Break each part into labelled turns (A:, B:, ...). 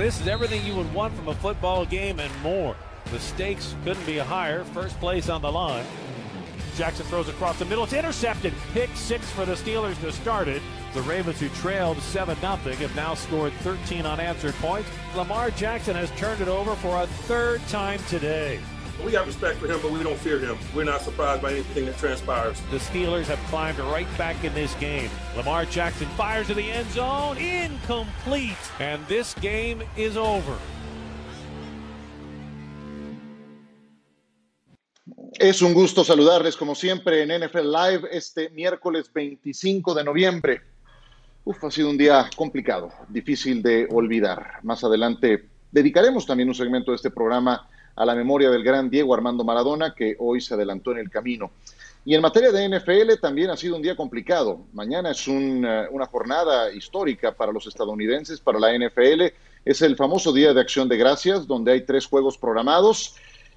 A: this is everything you would want from a football game and more. The stakes couldn't be higher. First place on the line. Jackson throws across the middle. It's intercepted. Pick six for the Steelers to start it. The Ravens, who trailed 7 0, have now scored 13 unanswered points. Lamar Jackson has turned it over for a third time today.
B: We have respect for him, but we don't fear him. We're not surprised by anything that transpires.
A: The Steelers have climbed right back in this game. Lamar Jackson fires to the end zone, incomplete, and this game is over.
C: Es un gusto saludarles como siempre en NFL Live este miércoles 25 de noviembre. Uf, ha sido un día complicado, difícil de olvidar. Más adelante dedicaremos también un segmento de este programa a la memoria del gran Diego Armando Maradona, que hoy se adelantó en el camino. Y en materia de NFL también ha sido un día complicado. Mañana es uh, una jornada histórica para los estadounidenses, para la NFL. Es el famoso Día de Acción de Gracias, donde hay tres juegos programados.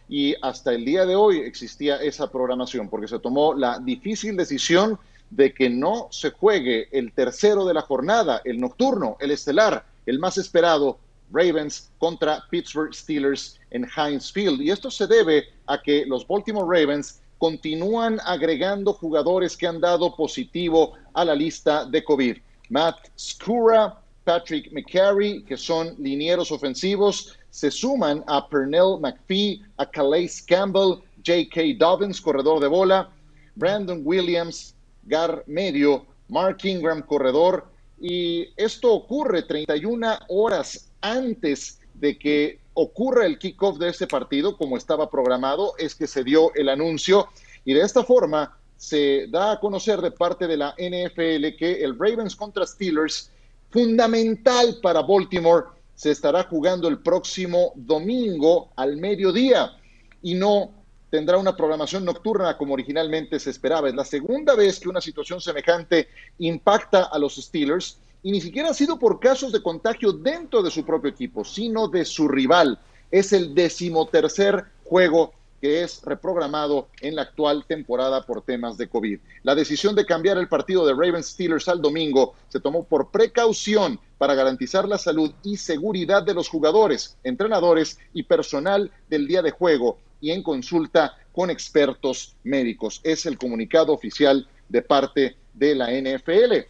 C: Y hasta el día de hoy existía esa programación, porque se tomó la difícil decisión de que no se juegue el tercero de la jornada, el nocturno, el estelar, el más esperado, Ravens contra Pittsburgh Steelers en Heinz Field. Y esto se debe a que los Baltimore Ravens continúan agregando jugadores que han dado positivo a la lista de COVID. Matt Skura, Patrick McCary, que son linieros ofensivos, se suman a Pernell McPhee, a Calais Campbell, J.K. Dobbins, corredor de bola, Brandon Williams, Gar Medio, Mark Ingram, corredor, y esto ocurre 31 horas antes de que ocurra el kickoff de este partido, como estaba programado, es que se dio el anuncio. Y de esta forma se da a conocer de parte de la NFL que el Ravens contra Steelers, fundamental para Baltimore, se estará jugando el próximo domingo al mediodía. Y no tendrá una programación nocturna como originalmente se esperaba. Es la segunda vez que una situación semejante impacta a los Steelers y ni siquiera ha sido por casos de contagio dentro de su propio equipo, sino de su rival. Es el decimotercer juego que es reprogramado en la actual temporada por temas de COVID. La decisión de cambiar el partido de Ravens Steelers al domingo se tomó por precaución para garantizar la salud y seguridad de los jugadores, entrenadores y personal del día de juego y en consulta con expertos médicos. Es el comunicado oficial de parte de la NFL.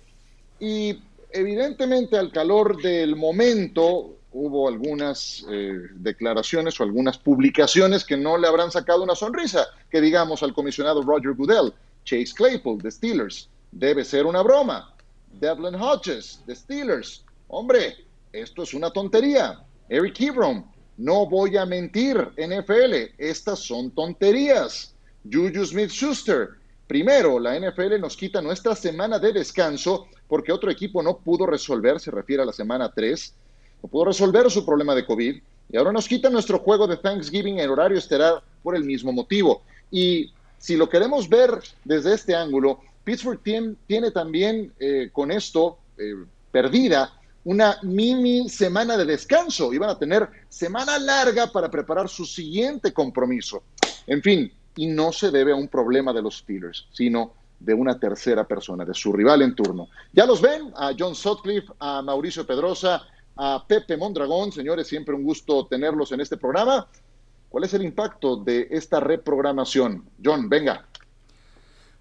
C: Y evidentemente al calor del momento hubo algunas eh, declaraciones o algunas publicaciones que no le habrán sacado una sonrisa, que digamos al comisionado Roger Goodell, Chase Claypool de Steelers, debe ser una broma. Devlin Hodges de Steelers, hombre, esto es una tontería. Eric Ebron, no voy a mentir, NFL, estas son tonterías. Juju Smith Schuster, primero, la NFL nos quita nuestra semana de descanso porque otro equipo no pudo resolver, se refiere a la semana 3, no pudo resolver su problema de COVID y ahora nos quita nuestro juego de Thanksgiving en horario estelar por el mismo motivo. Y si lo queremos ver desde este ángulo, Pittsburgh tiene, tiene también eh, con esto eh, perdida una mini semana de descanso. Iban a tener semana larga para preparar su siguiente compromiso. En fin, y no se debe a un problema de los Steelers, sino de una tercera persona, de su rival en turno. Ya los ven, a John Sutcliffe, a Mauricio Pedrosa, a Pepe Mondragón. Señores, siempre un gusto tenerlos en este programa. ¿Cuál es el impacto de esta reprogramación? John, venga.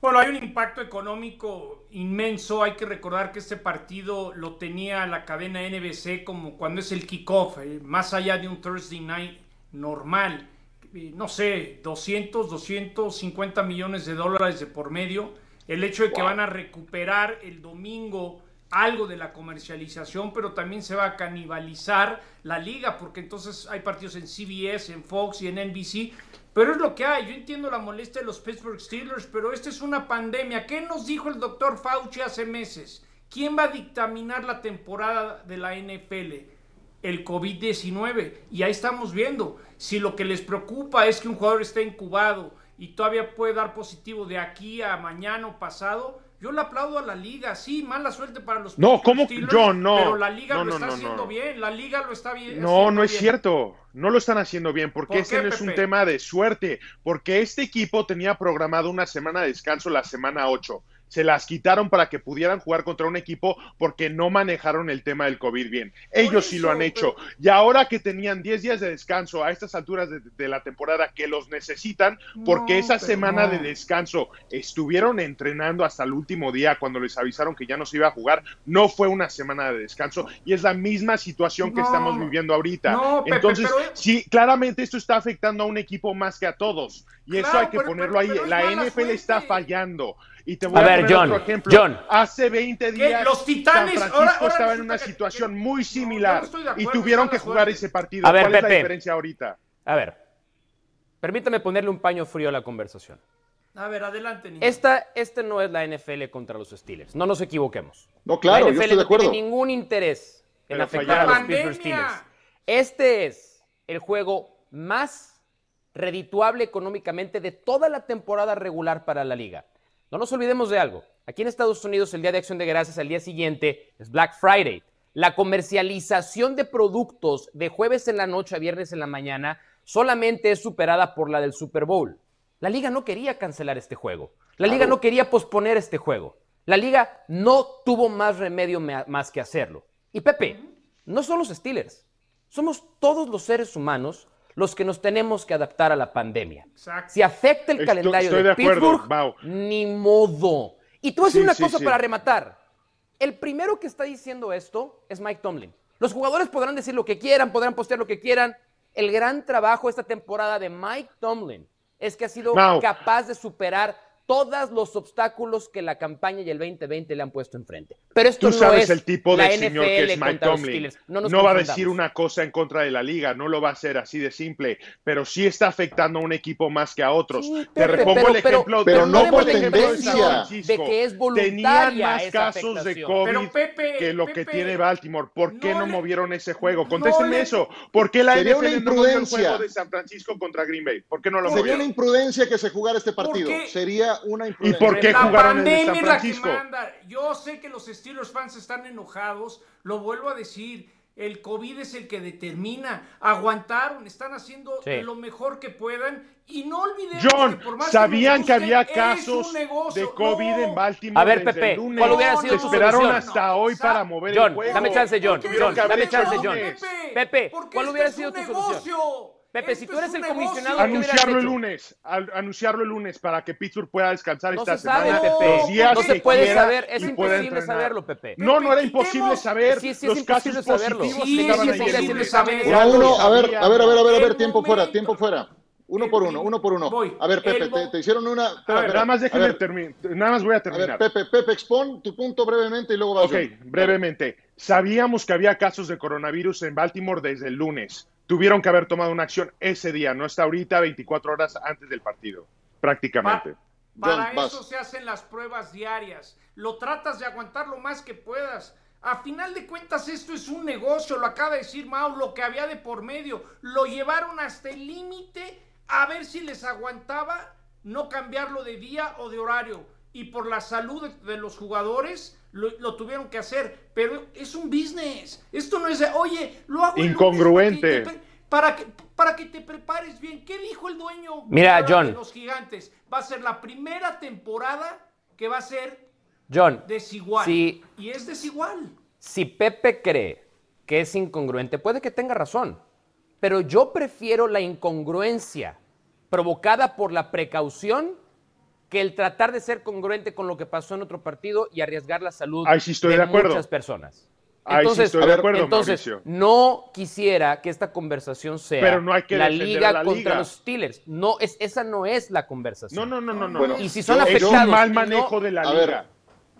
D: Bueno, hay un impacto económico inmenso. Hay que recordar que este partido lo tenía la cadena NBC como cuando es el kickoff, eh, más allá de un Thursday night normal. Eh, no sé, 200, 250 millones de dólares de por medio el hecho de que van a recuperar el domingo algo de la comercialización, pero también se va a canibalizar la liga, porque entonces hay partidos en CBS, en Fox y en NBC, pero es lo que hay. Yo entiendo la molestia de los Pittsburgh Steelers, pero esta es una pandemia. ¿Qué nos dijo el doctor Fauci hace meses? ¿Quién va a dictaminar la temporada de la NFL? El COVID-19. Y ahí estamos viendo. Si lo que les preocupa es que un jugador esté incubado, y todavía puede dar positivo de aquí a mañana o pasado, yo le aplaudo a la liga, sí, mala suerte para los
E: No, ¿cómo? yo no.
D: Pero la liga lo está haciendo bien, la liga lo está bien.
E: No, no es cierto. No lo están haciendo bien, porque este no es un tema de suerte, porque este equipo tenía programado una semana de descanso la semana 8 se las quitaron para que pudieran jugar contra un equipo porque no manejaron el tema del COVID bien. Ellos sí lo han hecho. Y ahora que tenían 10 días de descanso a estas alturas de, la temporada que los necesitan, porque esa semana de descanso estuvieron entrenando hasta el último día cuando les avisaron que ya no se iba a jugar, no fue una semana de descanso y es la misma situación que estamos viviendo ahorita. Entonces, sí, claramente esto está afectando a un equipo más que a todos. Y eso hay que ponerlo ahí. la NFL está fallando. Y te voy a, ver, poner John, otro ejemplo.
F: John.
E: Hace 20 días los Titanes, San Francisco estaba en una situación muy similar y tuvieron que jugar ese partido.
F: A ver,
E: ¿Cuál
F: Pepe,
E: es la diferencia ahorita?
F: A ver, permítame ponerle un paño frío a la conversación.
D: A ver, adelante.
F: Niño. Esta, este no es la NFL contra los Steelers. No nos equivoquemos.
C: No, claro,
F: la NFL
C: yo estoy de acuerdo.
F: no tiene ningún interés en afectar a los Pittsburgh Steelers. Este es el juego más redituable económicamente de toda la temporada regular para la liga. No nos olvidemos de algo. Aquí en Estados Unidos el Día de Acción de Gracias al día siguiente es Black Friday. La comercialización de productos de jueves en la noche a viernes en la mañana solamente es superada por la del Super Bowl. La liga no quería cancelar este juego. La liga no quería posponer este juego. La liga no tuvo más remedio más que hacerlo. Y Pepe, no son los Steelers. Somos todos los seres humanos los que nos tenemos que adaptar a la pandemia. Si afecta el calendario de, Pittsburgh, ni modo. Y tú haces una cosa para rematar. El primero que está diciendo esto es Mike Tomlin. Los jugadores podrán decir lo que quieran, podrán postear lo que quieran. El gran trabajo esta temporada de Mike Tomlin es que ha sido capaz de superar todos los obstáculos que la campaña y el 2020 le han puesto enfrente. Pero esto
E: Tú sabes
F: es
E: el tipo de señor que es Mike Tomlin. No, va a decir una cosa en contra de la liga, no lo va a hacer así de simple, pero sí está afectando a un equipo más que a otros. Te repongo el ejemplo,
C: pero, no por tendencia
F: de que es voluntaria
E: Tenían más casos de COVID que lo que tiene Baltimore. ¿Por qué no, movieron ese juego? Contéstenme eso. ¿Por qué la NFL no movió el juego de San Francisco contra Green Bay? ¿Por qué no lo
C: Sería una imprudencia que se jugara este partido. Sería una
E: ¿Y por qué jugaron en San Francisco?
D: Yo sé que los Steelers fans están enojados, lo vuelvo a decir. El COVID es el que determina. Aguantaron, están haciendo lo mejor que puedan. Y no olvidemos
E: John,
D: que por más
E: sabían
D: que,
E: había casos de COVID en Baltimore.
F: A ver, Pepe, ¿cuál hubiera sido tu
E: esperaron hasta hoy para mover
F: John,
E: el juego.
F: Dame chance, John. John dame chance, John. Pepe, ¿cuál hubiera sido tu solución? Pepe, si tú eres el comisionado,
E: anunciarlo el lunes, anunciarlo el lunes para que Pittsburgh pueda descansar
F: no
E: esta
F: se sabe,
E: semana.
F: Pepe. no se puede saber, es imposible saberlo, Pepe.
E: No, no era imposible saber
F: sí, sí,
E: los casos
F: saberlo.
E: positivos
F: sí, sí, es imposible
E: saber.
C: Uno a uno, a ver, a ver, a ver, a ver, a ver, tiempo fuera, tiempo fuera. Uno por uno, uno por uno. A ver, Pepe, te, hicieron una.
E: Espera, nada más déjenme terminar. Nada más voy a terminar.
C: A ver, Pepe, Pepe, expon tu punto brevemente y luego vas.
E: Ok, brevemente. Sabíamos que había casos de coronavirus en Baltimore desde el lunes tuvieron que haber tomado una acción ese día, no está ahorita 24 horas antes del partido, prácticamente.
D: para eso se hacen las pruebas diarias. Lo tratas de aguantar lo más que puedas. A final de cuentas, esto es un negocio, lo acaba de decir Mau, lo que había de por medio. Lo llevaron hasta el límite a ver si les aguantaba no cambiarlo de día o de horario. Y por la salud de los jugadores, lo, tuvieron que hacer, pero es un business. Esto no es, oye, lo hago.
E: Incongruente.
D: Para, que, para que te prepares bien. ¿Qué dijo el dueño
F: Mira, John.
D: de los gigantes? Va a ser la primera temporada que va a ser
F: John,
D: desigual.
F: Si,
D: y es desigual.
F: Si Pepe cree que es incongruente, puede que tenga razón. Pero yo prefiero la incongruencia provocada por la precaución que el tratar de ser congruente con lo que pasó en otro partido y arriesgar la salud
E: de,
F: muchas personas.
E: Entonces, de acuerdo,
F: entonces no quisiera que esta conversación sea la liga contra los Steelers. No, es, esa no es la conversación.
E: No, no, no, no.
F: y si son afectados.
E: Es un mal manejo de la liga.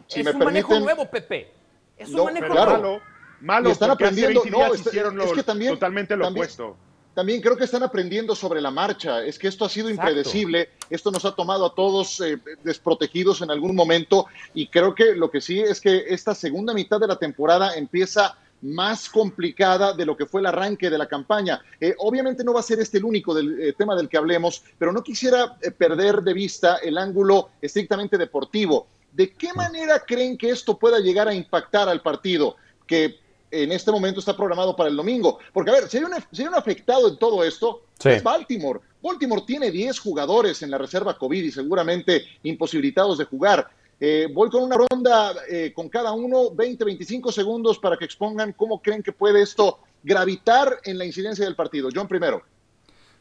F: es un manejo nuevo, Pepe. Es un manejo
E: nuevo. Malo, malo.
C: están aprendiendo.
E: no, es, que también, totalmente lo opuesto
C: también creo que están aprendiendo sobre la marcha. Es que esto ha sido impredecible, esto nos ha tomado a todos eh, desprotegidos en algún momento y creo que lo que sí es que esta segunda mitad de la temporada empieza más complicada de lo que fue el arranque de la campaña. Eh, obviamente no va a ser este el único del, eh, tema del que hablemos, pero no quisiera perder de vista el ángulo estrictamente deportivo. ¿De qué manera creen que esto pueda llegar a impactar al partido? Que en este momento está programado para el domingo. Porque, a ver, si hay un, afectado en todo esto, es Baltimore. Baltimore tiene 10 jugadores en la reserva COVID y seguramente imposibilitados de jugar. Eh, voy con una ronda eh, con cada uno, 20, 25 segundos para que expongan cómo creen que puede esto gravitar en la incidencia del partido. John primero.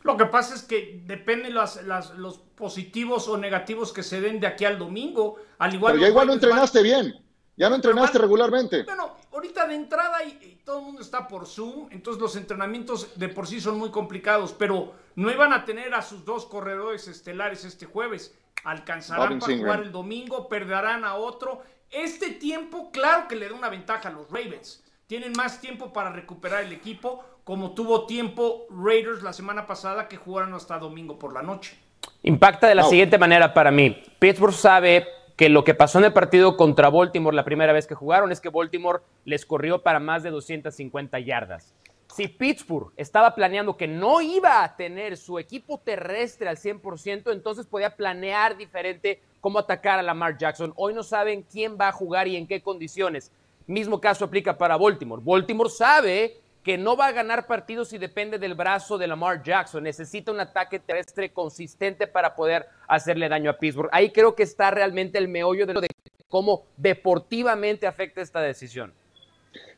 D: Lo que pasa es que depende las, los positivos o negativos que se den de aquí al domingo. Al igual
C: Pero ya igual no entrenaste bien. Ya no entrenaste regularmente.
D: Bueno, ahorita de entrada y, todo el mundo está por Zoom, entonces los entrenamientos de por sí son muy complicados, pero no iban a tener a sus dos corredores estelares este jueves. Alcanzarán para jugar el domingo, perderán a otro. Este tiempo, claro que le da una ventaja a los Ravens. Tienen más tiempo para recuperar el equipo, como tuvo tiempo Raiders la semana pasada que jugaron hasta domingo por la noche.
F: Impacta de la siguiente manera para mí. Pittsburgh sabe que lo que pasó en el partido contra Baltimore la primera vez que jugaron es que Baltimore les corrió para más de 250 yardas. Si Pittsburgh estaba planeando que no iba a tener su equipo terrestre al 100%, entonces podía planear diferente cómo atacar a Lamar Jackson. Hoy no saben quién va a jugar y en qué condiciones. Mismo caso aplica para Baltimore. Baltimore sabe que no va a ganar partidos si depende del brazo de Lamar Jackson. Necesita un ataque terrestre consistente para poder hacerle daño a Pittsburgh. Ahí creo que está realmente el meollo de, lo de cómo deportivamente afecta esta decisión.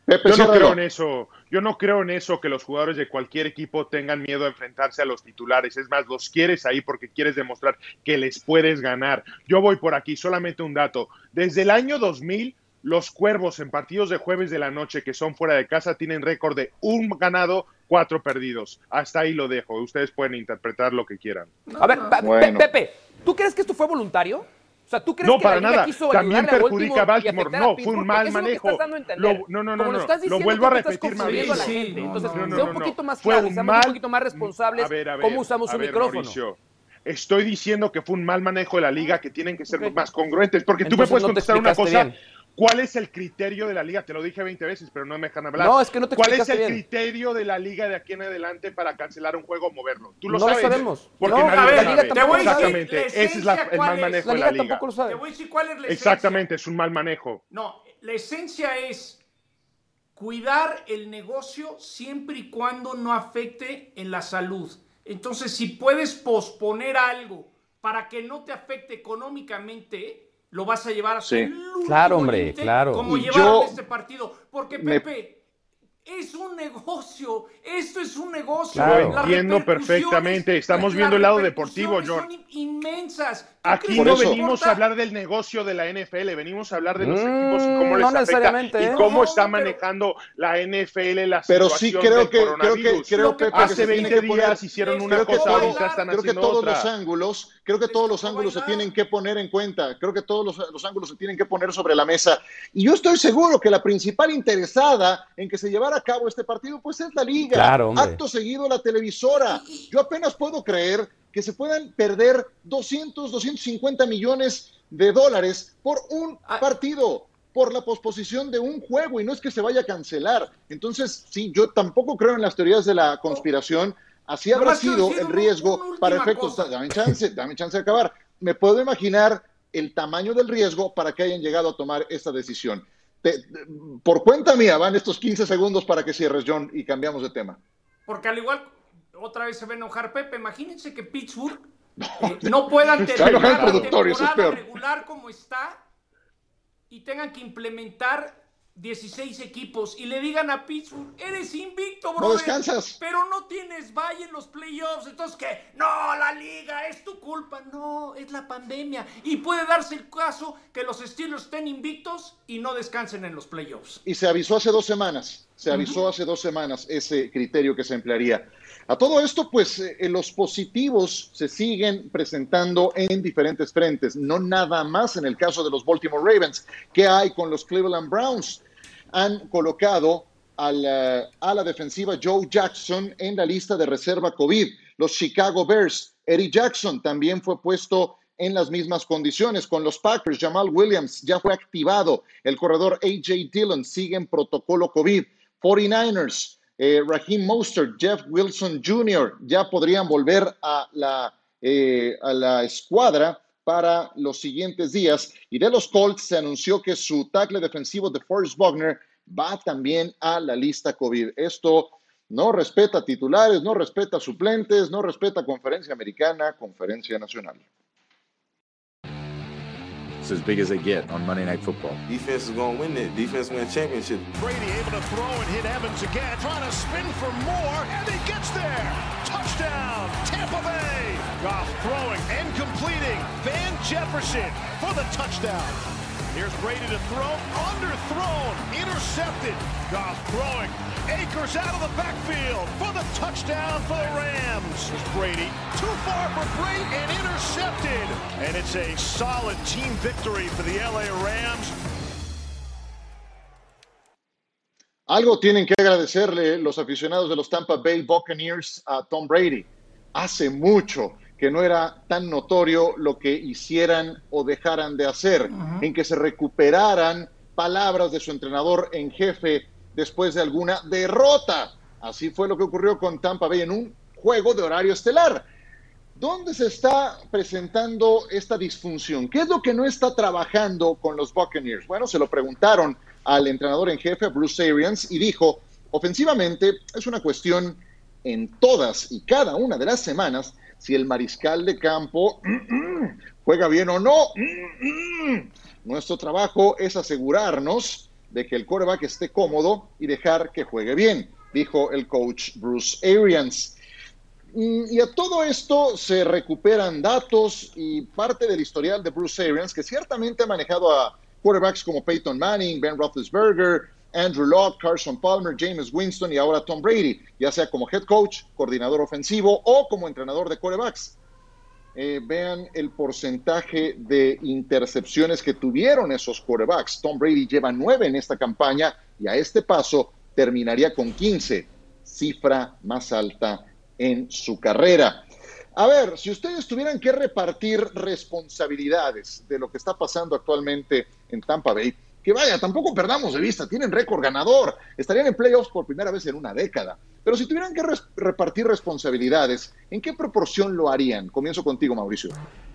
E: Yo no creo en eso. Yo no creo en eso que los jugadores de cualquier equipo tengan miedo a enfrentarse a los titulares. Es más, los quieres ahí porque quieres demostrar que les puedes ganar. Yo voy por aquí, solamente un dato. Desde el año 2000 los Cuervos en partidos de jueves de la noche que son fuera de casa tienen récord de un ganado, cuatro perdidos. Hasta ahí lo dejo. Ustedes pueden interpretar lo que quieran.
F: A ver, Pepe, ¿tú crees que esto fue voluntario? O sea, ¿tú crees
E: no,
F: que
E: para nada. También perjudica a Baltimore. No, fue un mal manejo.
F: no, no, no, no. Lo, vuelvo a repetir, Mauricio. Entonces, sea un poquito más claro, un, mal... un poquito más responsables cómo usamos un micrófono.
E: estoy diciendo que fue un mal manejo de la liga, que tienen que ser más congruentes, porque tú me puedes contestar una cosa ¿Cuál es el criterio de la liga? Te lo dije 20 veces, pero no me dejan hablar.
F: No, es que no te
E: ¿Cuál es el criterio de la liga de aquí en adelante para cancelar un juego o moverlo? Tú lo
F: no
E: sabes.
F: No lo sabemos.
E: Porque
F: no,
E: nadie
F: la
E: liga Te voy Exactamente. Ese es la, el mal manejo
F: la
E: de la liga.
F: Tampoco lo sabe.
D: Te voy a decir cuál es la
E: esencia. Exactamente, es un mal manejo.
D: No, la esencia es cuidar el negocio siempre y cuando no afecte en la salud. Entonces, si puedes posponer algo para que no te afecte económicamente, lo vas a llevar a su
F: Claro, hombre, claro.
D: Como llevaron este partido. Porque, Pepe, es un negocio, esto es un negocio.
E: Lo entiendo perfectamente. Estamos viendo el lado deportivo, George.
D: Son inmensas.
E: Aquí no venimos a hablar del negocio de la NFL, venimos a hablar de los mm, equipos y cómo les afecta y ¿eh? cómo está manejando la NFL la
C: pero sí creo que, creo que creo que
E: hace 20 días hicieron una cosa,
C: ahorita están creo que todos los ángulos, creo que todos los ángulos se tienen que poner en cuenta, creo que todos los, los ángulos se tienen que poner sobre la mesa. Y yo estoy seguro que la principal interesada en que se llevara a cabo este partido pues es la liga, acto seguido la televisora. Yo apenas puedo creer que se puedan perder 200, 250 millones de dólares por un ah. partido, por la posposición de un juego y no es que se vaya a cancelar. Entonces, sí, yo tampoco creo en las teorías de la conspiración. Así habrá sido el riesgo para efectos. Dame chance, dame chance de acabar. Me puedo imaginar el tamaño del riesgo para que hayan llegado a tomar esta decisión. por cuenta mía, van estos 15 segundos para que cierres, John, y cambiamos de tema.
D: Porque al igual otra vez se va a enojar Pepe. Imagínense que Pittsburgh eh, no puedan terminar la temporada regular como está y tengan que implementar 16 equipos y le digan a Pittsburgh, eres invicto, bro.
C: No descansas.
D: Pero no tienes valle en los playoffs. Entonces, ¿qué? No, la liga, es tu culpa. No, es la pandemia. Y puede darse el caso que los Steelers estén invictos y no descansen en los playoffs.
C: Y se avisó hace dos semanas. Se avisó hace dos semanas ese criterio que se emplearía. A todo esto, pues eh, los positivos se siguen presentando en diferentes frentes, no nada más en el caso de los Baltimore Ravens. ¿Qué hay con los Cleveland Browns? Han colocado a la defensiva Joe Jackson en la lista de reserva COVID. Los Chicago Bears, Eddie Jackson también fue puesto en las mismas condiciones. Con los Packers, Jamal Williams ya fue activado. El corredor AJ Dillon sigue en protocolo COVID. 49ers, eh, Raheem Mostert, Jeff Wilson Jr. ya podrían volver a la, eh, a la escuadra para los siguientes días. Y de los Colts se anunció que su tackle defensivo de Forrest Wagner va también a la lista COVID. Esto no respeta titulares, no respeta suplentes, no respeta conferencia americana, conferencia nacional.
G: It's as big as they get on Monday Night Football.
H: Defense is going to win it. Defense win championship.
I: Brady able to throw and hit Evans again, trying to spin for more, and he gets there. Touchdown, Tampa Bay. Goff throwing and completing. Van Jefferson for the touchdown. Here's Brady to throw, underthrown, intercepted. Goff throwing, Akers out of the backfield for the touchdown for the Rams. Here's Brady, too far for Brady and intercepted. And it's a solid team victory for the LA Rams.
C: Algo tienen que agradecerle los aficionados de los Tampa Bay Buccaneers a Tom Brady. Hace mucho que no era tan notorio lo que hicieran o dejaran de hacer, en que se recuperaran palabras de su entrenador en jefe después de alguna derrota. Así fue lo que ocurrió con Tampa Bay en un juego de horario estelar. ¿Dónde se está presentando esta disfunción? ¿Qué es lo que no está trabajando con los Buccaneers? Bueno, se lo preguntaron al entrenador en jefe, Bruce Arians, y dijo, ofensivamente es una cuestión en todas y cada una de las semanas si el mariscal de campo juega bien o no. Nuestro trabajo es asegurarnos de que el quarterback esté cómodo y dejar que juegue bien, dijo el coach Bruce Arians. Y a todo esto se recuperan datos y parte del historial de Bruce Arians, que ciertamente ha manejado a quarterbacks como Peyton Manning, Ben Roethlisberger, Andrew Locke, Carson Palmer, James Winston y ahora Tom Brady, ya sea como head coach, coordinador ofensivo o como entrenador de quarterbacks. Eh, vean el porcentaje de intercepciones que tuvieron esos quarterbacks. Tom Brady lleva nueve en esta campaña y a este paso terminaría con 15, cifra más alta en su carrera. A ver, si ustedes tuvieran que repartir responsabilidades de lo que está pasando actualmente en Tampa Bay, que vaya, tampoco perdamos de vista, tienen récord ganador, estarían en playoffs por primera vez en una década. Pero si tuvieran que repartir responsabilidades, ¿en qué proporción lo harían? Comienzo contigo, Mauricio.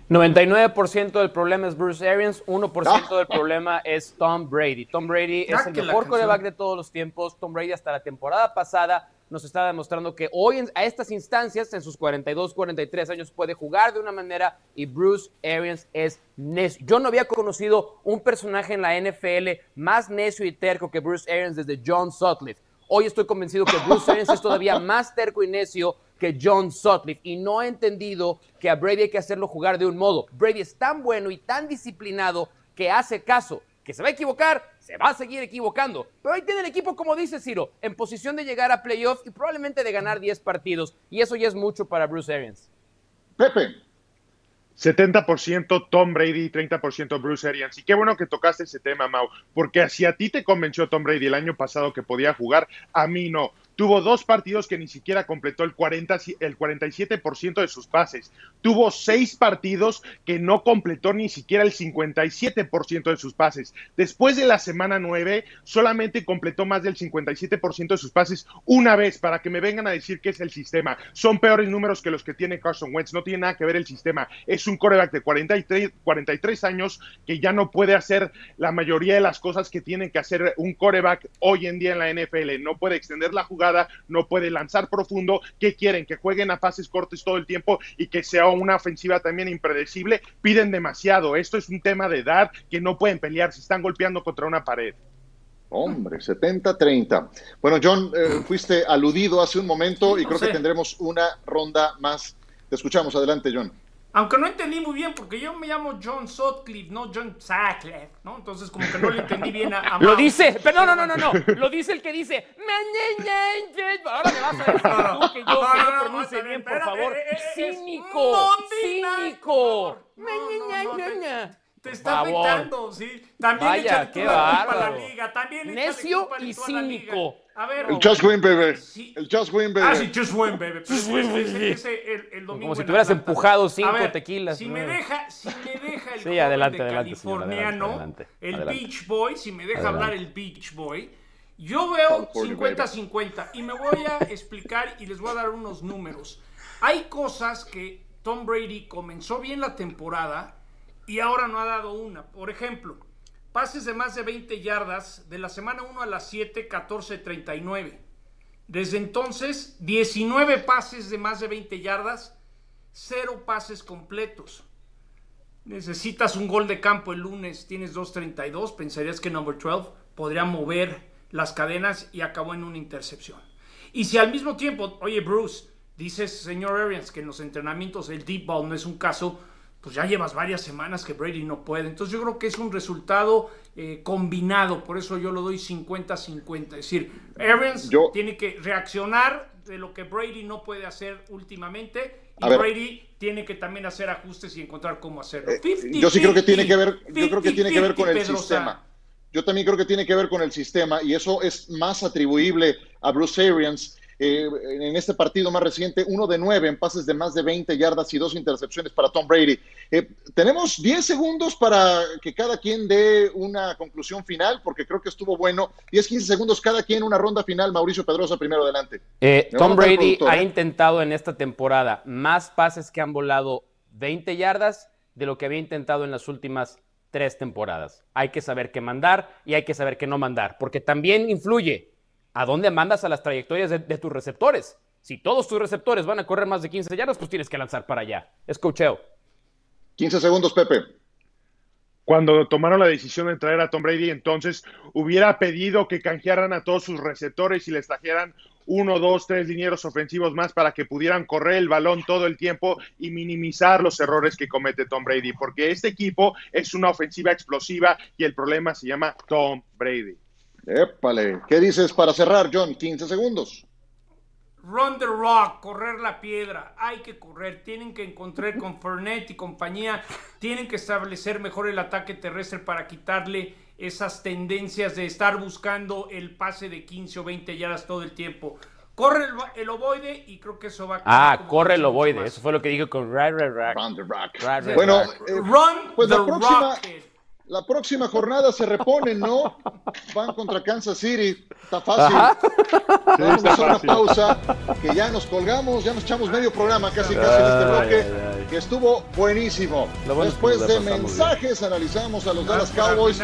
F: 99% del problema es Bruce Arians, 1% del problema es Tom Brady. Tom Brady es el mejor coreback de todos los tiempos. Tom Brady hasta la temporada pasada nos está demostrando que hoy a estas instancias, en sus 42, 43 años, puede jugar de una manera y Bruce Arians es necio. Yo no había conocido un personaje en la NFL más necio y terco que Bruce Arians desde John Sutcliffe. Hoy estoy convencido que Bruce Arians es todavía más terco y necio que John Sutcliffe y no ha entendido que a Brady hay que hacerlo jugar de un modo. Brady es tan bueno y tan disciplinado que hace caso, que se va a equivocar, se va a seguir equivocando. Pero ahí tiene el equipo, como dice Ciro, en posición de llegar a playoffs y probablemente de ganar 10 partidos. Y eso ya es mucho para Bruce Arians.
C: Pepe.
E: 70% Tom Brady y 30% Bruce Arians. Y qué bueno que tocaste ese tema, Mau, porque si a ti te convenció Tom Brady el año pasado que podía jugar, a mí no. Tuvo dos partidos que ni siquiera completó el, 40, el 47% de sus pases. Tuvo seis partidos que no completó ni siquiera el 57% de sus pases. Después de la semana 9, solamente completó más del 57% de sus pases una vez para que me vengan a decir que es el sistema. Son peores números que los que tiene Carson Wentz. No tiene nada que ver el sistema. Es un coreback de 43, 43 años que ya no puede hacer la mayoría de las cosas que tiene que hacer un coreback hoy en día en la NFL. No puede extender la jugada no puede lanzar profundo. ¿Qué quieren? Que jueguen a pases cortos todo el tiempo y que sea una ofensiva también impredecible. Piden demasiado. Esto es un tema de edad que no pueden pelear. Se están golpeando contra una pared.
C: Hombre, 70-30. Bueno, John, eh, fuiste aludido hace un momento y creo que tendremos una ronda más. Te escuchamos. Adelante, John.
D: Aunque no entendí muy bien, porque yo me llamo John Sutcliffe, no John Sutcliffe, ¿no? Entonces como que no le entendí bien a,
F: Lo dice, pero no, no, no, no, lo dice el que dice, ahora me vas a decir tú que yo no, no, pronuncie bien, por favor. Cínico, cínico.
D: Te está afectando, sí. También
F: Vaya, qué bárbaro.
D: a la liga, también
F: Necio y cínico.
C: A ver, el Just Win, baby. El Just Win, baby.
D: Ah, sí, Just Win, baby. Just win, baby. el, el
F: Como si tuvieras empujado cinco tequilas.
D: Si me deja, si me deja el
F: sí, adelante,
D: de
F: adelante,
D: californiano,
F: adelante,
D: el Beach Boy, si me deja hablar el Beach Boy, yo veo 50-50 y me voy a explicar y les voy a dar unos números. Hay cosas que Tom Brady comenzó bien la temporada y ahora no ha dado una. Por ejemplo, Pases de más de 20 yardas de la semana 1 a la 7, 14, 39. Desde entonces, 19 pases de más de 20 yardas, 0 pases completos. necesitas un gol de campo el lunes, tienes 2.32, pensarías que number 12 podría mover las cadenas y acabó en una intercepción. Y si al mismo tiempo, oye Bruce, dices señor Arians que en los entrenamientos el deep ball no es un caso, pues ya llevas varias semanas que Brady no puede. Entonces yo creo que es un resultado eh, combinado, por eso yo lo doy 50-50. Es decir, Arians tiene que reaccionar de lo que Brady no puede hacer últimamente y Brady tiene que también hacer ajustes y encontrar cómo hacerlo.
C: Eh, yo sí creo que tiene que ver, yo creo que tiene que ver con el sistema. Yo también creo que tiene que ver con el sistema y eso es más atribuible a Bruce Arians eh, en este partido más reciente, uno de nueve en pases de más de 20 yardas y dos intercepciones para Tom Brady. Eh, tenemos 10 segundos para que cada quien dé una conclusión final, porque creo que estuvo bueno. 10, 15 segundos cada quien, una ronda final. Mauricio Pedrosa, primero adelante.
F: Eh, Tom Brady ha intentado en esta temporada más pases que han volado 20 yardas de lo que había intentado en las últimas tres temporadas. Hay que saber qué mandar y hay que saber qué no mandar, porque también influye ¿a dónde mandas a las trayectorias de, tus receptores? Si todos tus receptores van a correr más de 15 yardas, pues tienes que lanzar para allá. Es cocheo.
C: 15 segundos, Pepe.
E: Cuando tomaron la decisión de traer a Tom Brady, entonces hubiera pedido que canjearan a todos sus receptores y les trajeran uno, dos, tres linieros ofensivos más para que pudieran correr el balón todo el tiempo y minimizar los errores que comete Tom Brady, porque este equipo es una ofensiva explosiva y el problema se llama Tom Brady.
C: Épale. ¿Qué dices para cerrar, John? 15 segundos.
D: Run the rock, correr la piedra. Hay que correr. Tienen que encontrar con Fernet y compañía. Tienen que establecer mejor el ataque terrestre para quitarle esas tendencias de estar buscando el pase de 15 o 20 yardas todo el tiempo. Corre el, ovoide y creo que eso va a
F: Ah, corre el ovoide. Eso fue lo que dije con Run the
C: Rock. bueno, eh,
D: Run pues the la próxima,
C: la próxima jornada se reponen, ¿no? Van contra Kansas City. Está fácil. Vamos a hacer una pausa, que ya nos colgamos, ya nos echamos medio programa casi casi en este bloque, que estuvo buenísimo. Después de mensajes, analizamos a los Dallas Cowboys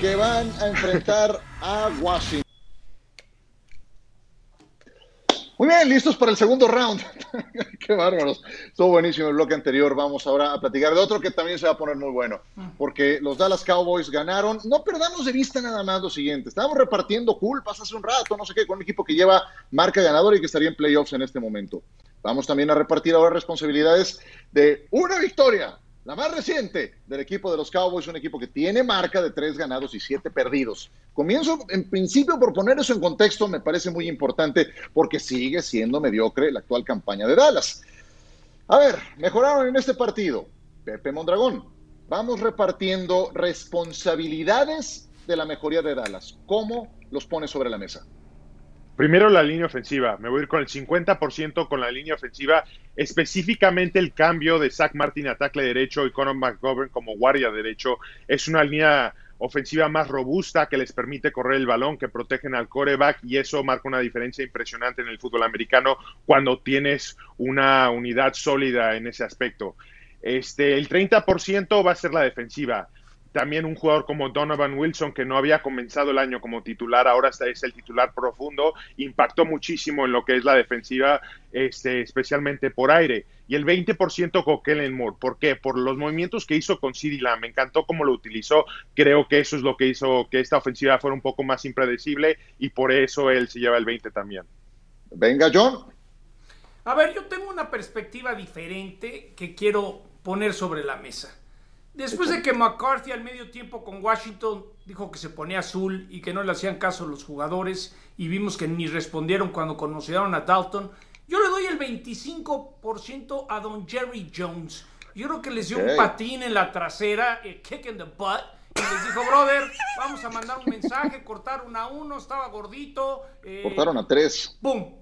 C: que van a enfrentar a Washington. Muy bien, listos para el segundo round. Qué bárbaros. Estuvo buenísimo el bloque anterior. Vamos ahora a platicar de otro que también se va a poner muy bueno. Porque los Dallas Cowboys ganaron. No perdamos de vista nada más lo siguiente. Estábamos repartiendo culpas hace un rato, no sé qué, con un equipo que lleva marca ganadora y que estaría en playoffs en este momento. Vamos también a repartir ahora responsabilidades de una victoria la más reciente del equipo de los Cowboys, un equipo que tiene marca de tres ganados y siete perdidos. Comienzo en principio por poner eso en contexto, me parece muy importante porque sigue siendo mediocre la actual campaña de Dallas. A ver, mejoraron en este partido. Pepe Mondragón, vamos repartiendo responsabilidades de la mejoría de Dallas. ¿Cómo los pone sobre la mesa?
E: Primero la línea ofensiva. Me voy a ir con el 50% con la línea ofensiva, específicamente el cambio de Zach Martin a tackle derecho y Conor McGovern como guardia derecho. Es una línea ofensiva más robusta que les permite correr el balón, que protegen al coreback y eso marca una diferencia impresionante en el fútbol americano cuando tienes una unidad sólida en ese aspecto. Este, el 30% va a ser la defensiva también un jugador como Donovan Wilson, que no había comenzado el año como titular, ahora es el titular profundo, impactó muchísimo en lo que es la defensiva, este, especialmente por aire. Y el 20% con Kellen Moore. ¿Por qué? Por los movimientos que hizo con CeeDee Lamb. Me encantó cómo lo utilizó. Creo que eso es lo que hizo que esta ofensiva fuera un poco más impredecible y por eso él se lleva el 20 también.
C: Venga, John.
D: A ver, yo tengo una perspectiva diferente que quiero poner sobre la mesa. Después de que McCarthy al medio tiempo con Washington dijo que se ponía azul y que no le hacían caso los jugadores y vimos que ni respondieron cuando conocieron a Dalton, yo le doy el 25% a Don Jerry Jones. Yo creo que les dio un patín en la trasera, eh, kick in the butt, y les dijo, brother, vamos a mandar un mensaje, cortaron a uno, estaba gordito.
C: Eh, cortaron a tres.
D: ¡Bum!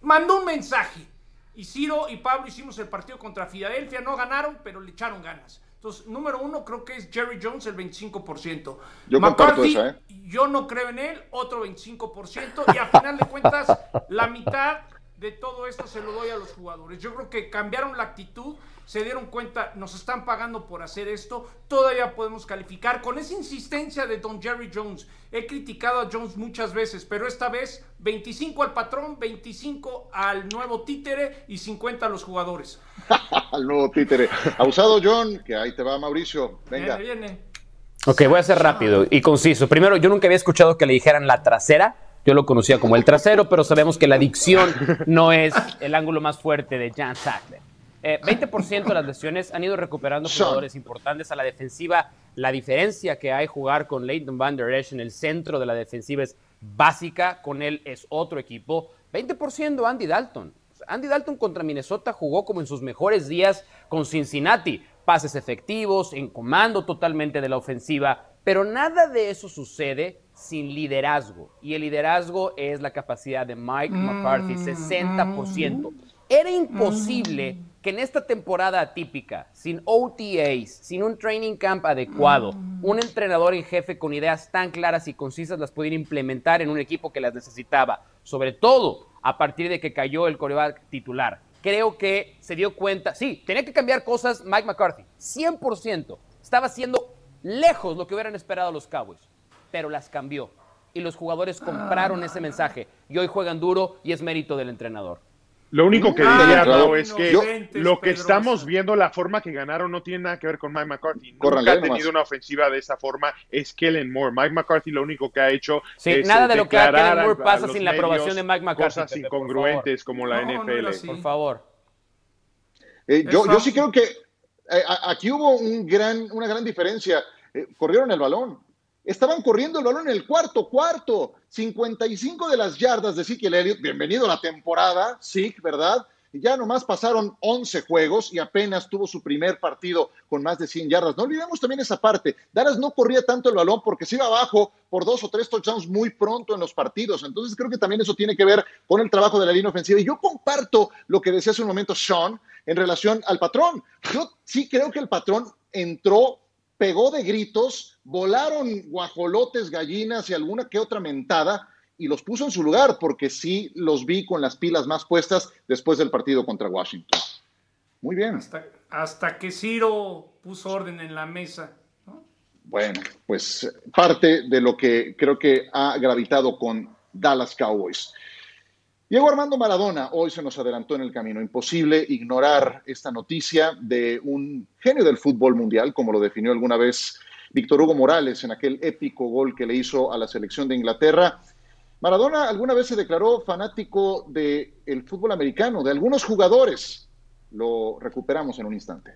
D: Mandó un mensaje. Y Ciro y Pablo hicimos el partido contra Filadelfia, no ganaron, pero le echaron ganas. Entonces, número uno, creo que es Jerry Jones, el 25%.
C: Yo McCarthy, eso, ¿eh?
D: yo no creo en él, otro 25%. Y a final de cuentas, la mitad de todo esto se lo doy a los jugadores. Yo creo que cambiaron la actitud, se dieron cuenta, nos están pagando por hacer esto, todavía podemos calificar con esa insistencia de Don Jerry Jones. He criticado a Jones muchas veces, pero esta vez 25 al patrón, 25 al nuevo títere y 50 a los jugadores.
C: al nuevo títere. Abusado John, que ahí te va Mauricio. Venga.
D: Viene, viene.
F: Ok, voy a ser rápido y conciso. Primero, yo nunca había escuchado que le dijeran la trasera. Yo lo conocía como el trasero, pero sabemos que la adicción no es el ángulo más fuerte de Jan Sackler. Eh, 20% de las lesiones han ido recuperando jugadores importantes a la defensiva. La diferencia que hay jugar con Leighton Van Der Esch en el centro de la defensiva es básica. Con él es otro equipo. 20% Andy Dalton. Andy Dalton contra Minnesota jugó como en sus mejores días con Cincinnati pases efectivos, en comando totalmente de la ofensiva, pero nada de eso sucede sin liderazgo. Y el liderazgo es la capacidad de Mike McCarthy, 60%. Era imposible que en esta temporada atípica, sin OTAs, sin un training camp adecuado, un entrenador en jefe con ideas tan claras y concisas las pudiera implementar en un equipo que las necesitaba, sobre todo a partir de que cayó el coreback titular creo que se dio cuenta, sí, tenía que cambiar cosas Mike McCarthy, 100%. Estaba haciendo lejos lo que hubieran esperado los Cowboys, pero las cambió. Y los jugadores compraron ese mensaje y hoy juegan duro y es mérito del entrenador.
E: Lo único que diría, Raúl, es que lo que estamos viendo, la forma que ganaron, no tiene nada que ver con Mike McCarthy. Nunca ha tenido una ofensiva de esa forma. Es Kellen Moore. Mike McCarthy lo único que ha hecho
F: sí,
E: es
F: nada de lo que haga Kellen Moore pasa sin la aprobación de Mike McCarthy.
E: Cosas incongruentes como la NFL.
F: por favor.
C: Eh, yo, yo sí creo que eh, aquí hubo un gran, una gran diferencia. Eh, corrieron el balón. Estaban corriendo el balón en el cuarto cuarto. 55 de las yardas de Zeke Elliott. Bienvenido a la temporada, Zeke, ¿verdad? Ya nomás pasaron 11 juegos y apenas tuvo su primer partido con más de 100 yardas. No olvidemos también esa parte. Dallas no corría tanto el balón porque se iba abajo por dos o tres touchdowns muy pronto en los partidos. Entonces creo que también eso tiene que ver con el trabajo de la línea ofensiva. Y yo comparto lo que decía hace un momento Sean en relación al patrón. Yo sí creo que el patrón entró pegó de gritos, volaron guajolotes, gallinas y alguna que otra mentada y los puso en su lugar porque sí los vi con las pilas más puestas después del partido contra Washington. Muy bien.
D: Hasta, que Ciro puso orden en la mesa.
C: Bueno, pues parte de lo que creo que ha gravitado con Dallas Cowboys. Diego Armando Maradona hoy se nos adelantó en el camino. Imposible ignorar esta noticia de un genio del fútbol mundial, como lo definió alguna vez Víctor Hugo Morales en aquel épico gol que le hizo a la selección de Inglaterra. Maradona alguna vez se declaró fanático del el fútbol americano, de algunos jugadores. Lo recuperamos en un instante.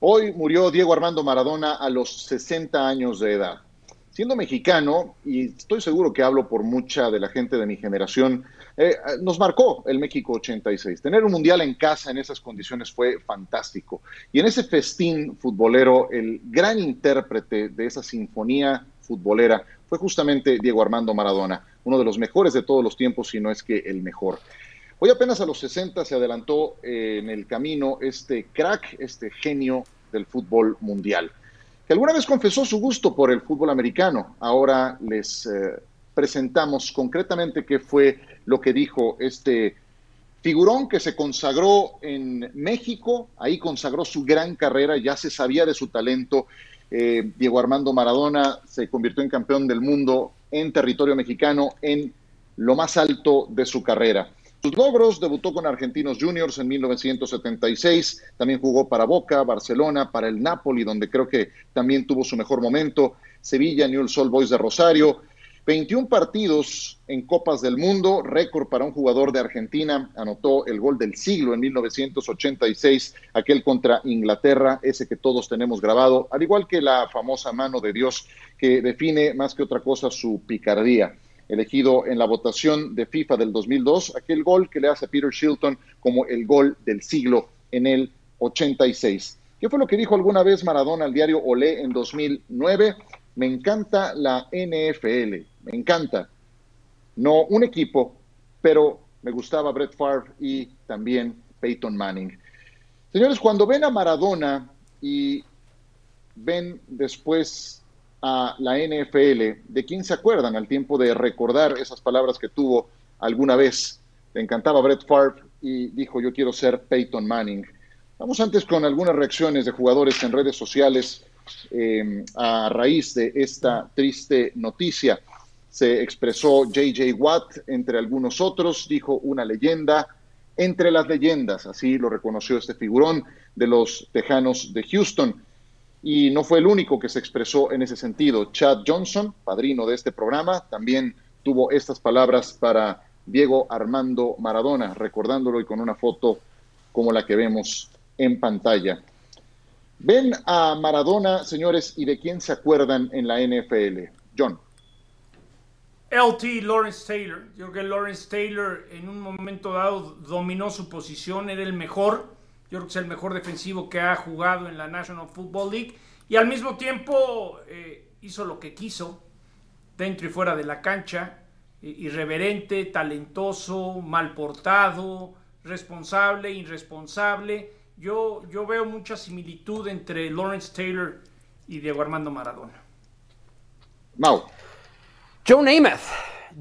C: Hoy murió Diego Armando Maradona a los 60 años de edad siendo mexicano, y estoy seguro que hablo por mucha de la gente de mi generación, eh, nos marcó el México 86. Tener un mundial en casa en esas condiciones fue fantástico. Y en ese festín futbolero, el gran intérprete de esa sinfonía futbolera fue justamente Diego Armando Maradona, uno de los mejores de todos los tiempos, si no es que el mejor. Hoy apenas a los 60 se adelantó eh, en el camino este crack, este genio del fútbol mundial que alguna vez confesó su gusto por el fútbol americano. Ahora les eh, presentamos concretamente qué fue lo que dijo este figurón que se consagró en México, ahí consagró su gran carrera, ya se sabía de su talento. Eh, Diego Armando Maradona se convirtió en campeón del mundo en territorio mexicano en lo más alto de su carrera. Sus logros, debutó con Argentinos Juniors en 1976, también jugó para Boca, Barcelona, para el Napoli, donde creo que también tuvo su mejor momento, Sevilla, New Sol Boys de Rosario, 21 partidos en Copas del Mundo, récord para un jugador de Argentina, anotó el gol del siglo en 1986, aquel contra Inglaterra, ese que todos tenemos grabado, al igual que la famosa mano de Dios que define más que otra cosa su picardía elegido en la votación de FIFA del 2002, aquel gol que le hace a Peter Shilton como el gol del siglo en el 86. ¿Qué fue lo que dijo alguna vez Maradona al diario Olé en 2009? Me encanta la NFL, me encanta. No un equipo, pero me gustaba Brett Favre y también Peyton Manning. Señores, cuando ven a Maradona y ven después a la NFL, ¿de quién se acuerdan al tiempo de recordar esas palabras que tuvo alguna vez. Le encantaba Brett Favre y dijo, yo quiero ser Peyton Manning. Vamos antes con algunas reacciones de jugadores en redes sociales eh, a raíz de esta triste noticia. Se expresó JJ Watt, entre algunos otros, dijo una leyenda entre las leyendas, así lo reconoció este figurón de los Tejanos de Houston. Y no fue el único que se expresó en ese sentido. Chad Johnson, padrino de este programa, también tuvo estas palabras para Diego Armando Maradona, recordándolo y con una foto como la que vemos en pantalla. Ven a Maradona, señores, y de quién se acuerdan en la NFL. John.
D: LT Lawrence Taylor. Yo creo que Lawrence Taylor en un momento dado dominó su posición, era el mejor. Yo creo que es el mejor defensivo que ha jugado en la National Football League. Y al mismo tiempo eh, hizo lo que quiso, dentro y fuera de la cancha. Irreverente, talentoso, mal portado, responsable, irresponsable yo, yo veo mucha similitud entre Lawrence Taylor y Diego Armando Maradona.
C: Mau.
F: Joe Namath.